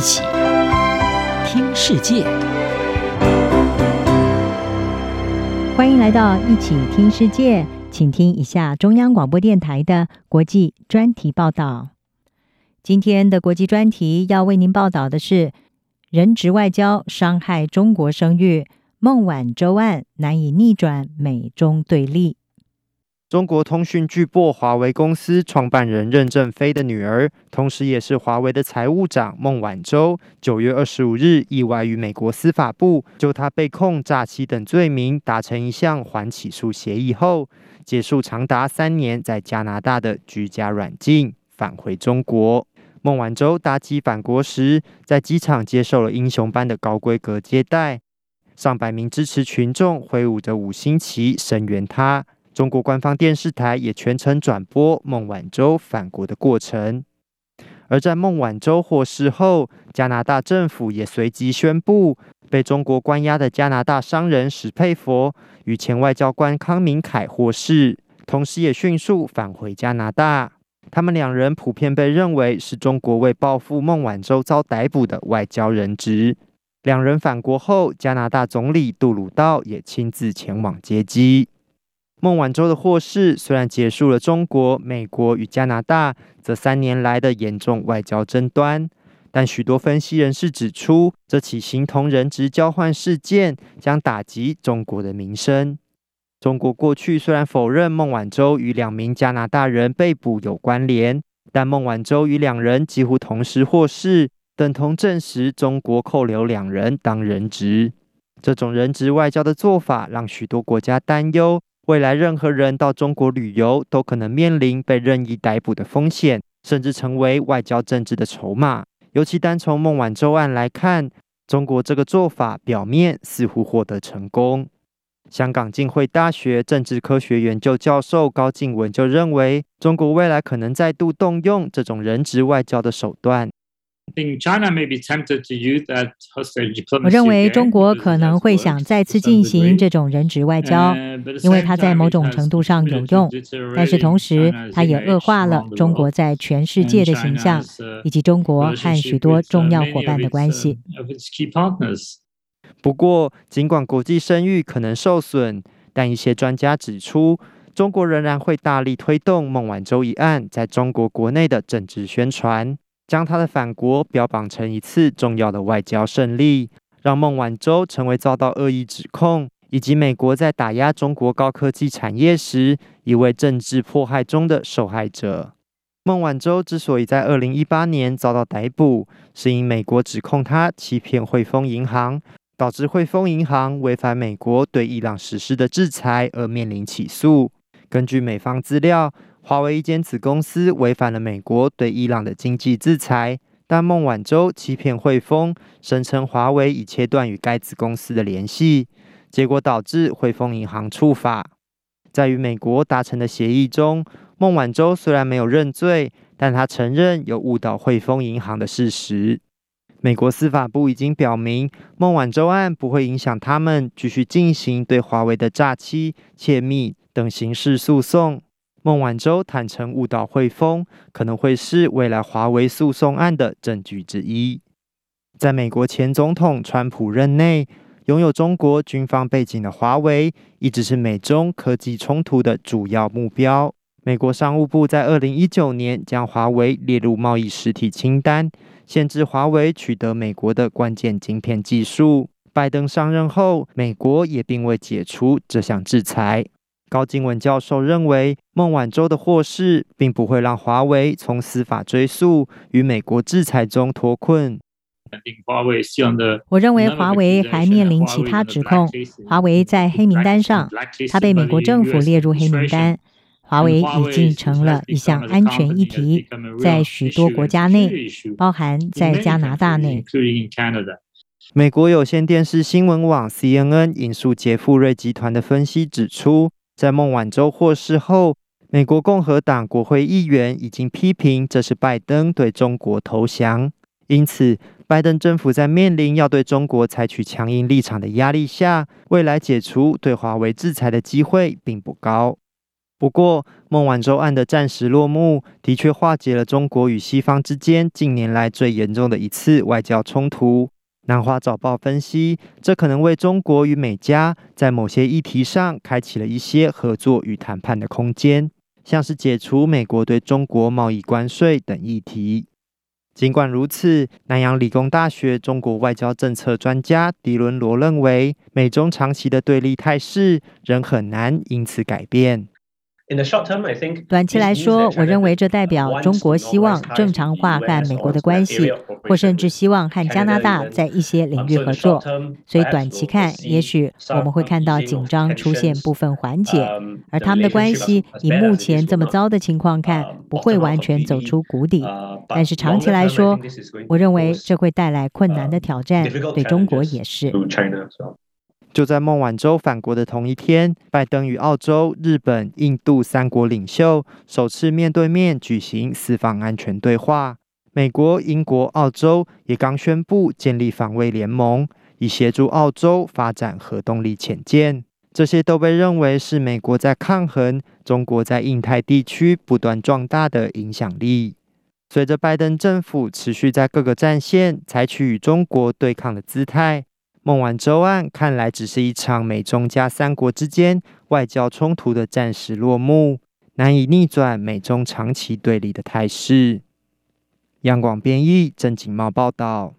一起听世界，欢迎来到一起听世界，请听一下中央广播电台的国际专题报道。今天的国际专题要为您报道的是：人质外交伤害中国声誉，孟晚舟案难以逆转美中对立。中国通讯巨擘华为公司创办人任正非的女儿，同时也是华为的财务长孟晚舟，九月二十五日意外与美国司法部就她被控诈欺等罪名达成一项缓起诉协议后，结束长达三年在加拿大的居家软禁，返回中国。孟晚舟搭机返国时，在机场接受了英雄般的高规格接待，上百名支持群众挥舞着五星旗声援她。中国官方电视台也全程转播孟晚舟返国的过程，而在孟晚舟获释后，加拿大政府也随即宣布，被中国关押的加拿大商人史佩佛与前外交官康明凯获释，同时也迅速返回加拿大。他们两人普遍被认为是中国为报复孟晚舟遭逮捕的外交人质。两人返国后，加拿大总理杜鲁道也亲自前往接机。孟晚舟的获释虽然结束了中国、美国与加拿大这三年来的严重外交争端，但许多分析人士指出，这起形同人质交换事件将打击中国的名声。中国过去虽然否认孟晚舟与两名加拿大人被捕有关联，但孟晚舟与两人几乎同时获释，等同证实中国扣留两人当人质。这种人质外交的做法让许多国家担忧。未来任何人到中国旅游都可能面临被任意逮捕的风险，甚至成为外交政治的筹码。尤其单从孟晚舟案来看，中国这个做法表面似乎获得成功。香港浸会大学政治科学研究教授高静文就认为，中国未来可能再度动用这种人质外交的手段。我认为中国可能会想再次进行这种人质外交，因为它在某种程度上有用，但是同时它也恶化了中国在全世界的形象，以及中国和许多重要伙伴的关系。不过，尽管国际声誉可能受损，但一些专家指出，中国仍然会大力推动孟晚舟一案在中国国内的政治宣传。将他的反国标榜成一次重要的外交胜利，让孟晚舟成为遭到恶意指控，以及美国在打压中国高科技产业时一位政治迫害中的受害者。孟晚舟之所以在二零一八年遭到逮捕，是因美国指控他欺骗汇丰银行，导致汇丰银行违反美国对伊朗实施的制裁而面临起诉。根据美方资料。华为一间子公司违反了美国对伊朗的经济制裁，但孟晚舟欺骗汇丰，声称华为已切断与该子公司的联系，结果导致汇丰银行触法。在与美国达成的协议中，孟晚舟虽然没有认罪，但他承认有误导汇丰银行的事实。美国司法部已经表明，孟晚舟案不会影响他们继续进行对华为的诈欺、窃密等刑事诉讼。孟晚舟坦承误导汇丰，可能会是未来华为诉讼案的证据之一。在美国前总统川普任内，拥有中国军方背景的华为，一直是美中科技冲突的主要目标。美国商务部在二零一九年将华为列入贸易实体清单，限制华为取得美国的关键晶片技术。拜登上任后，美国也并未解除这项制裁。高金文教授认为，孟晚舟的获释并不会让华为从司法追诉与美国制裁中脱困。我认为华为还面临其他指控。华为在黑名单上，它被美国政府列入黑名单。华为已经成了一项安全议题，在许多国家内，包含在加拿大内。美国有线电视新闻网 CNN 引述杰富瑞集团的分析指出。在孟晚舟获释后，美国共和党国会议员已经批评这是拜登对中国投降。因此，拜登政府在面临要对中国采取强硬立场的压力下，未来解除对华为制裁的机会并不高。不过，孟晚舟案的暂时落幕，的确化解了中国与西方之间近年来最严重的一次外交冲突。南华早报分析，这可能为中国与美加在某些议题上开启了一些合作与谈判的空间，像是解除美国对中国贸易关税等议题。尽管如此，南洋理工大学中国外交政策专家狄伦罗认为，美中长期的对立态势仍很难因此改变。短期来说，我认为这代表中国希望正常化和美国的关系，或甚至希望和加拿大在一些领域合作。所以短期看，也许我们会看到紧张出现部分缓解，而他们的关系以目前这么糟的情况看，不会完全走出谷底。但是长期来说，我认为这会带来困难的挑战，对中国也是。就在孟晚舟返国的同一天，拜登与澳洲、日本、印度三国领袖首次面对面举行四方安全对话。美国、英国、澳洲也刚宣布建立防卫联盟，以协助澳洲发展核动力潜舰。这些都被认为是美国在抗衡中国在印太地区不断壮大的影响力。随着拜登政府持续在各个战线采取与中国对抗的姿态。孟晚舟案看来只是一场美中加三国之间外交冲突的暂时落幕，难以逆转美中长期对立的态势。央广编译，郑景茂报道。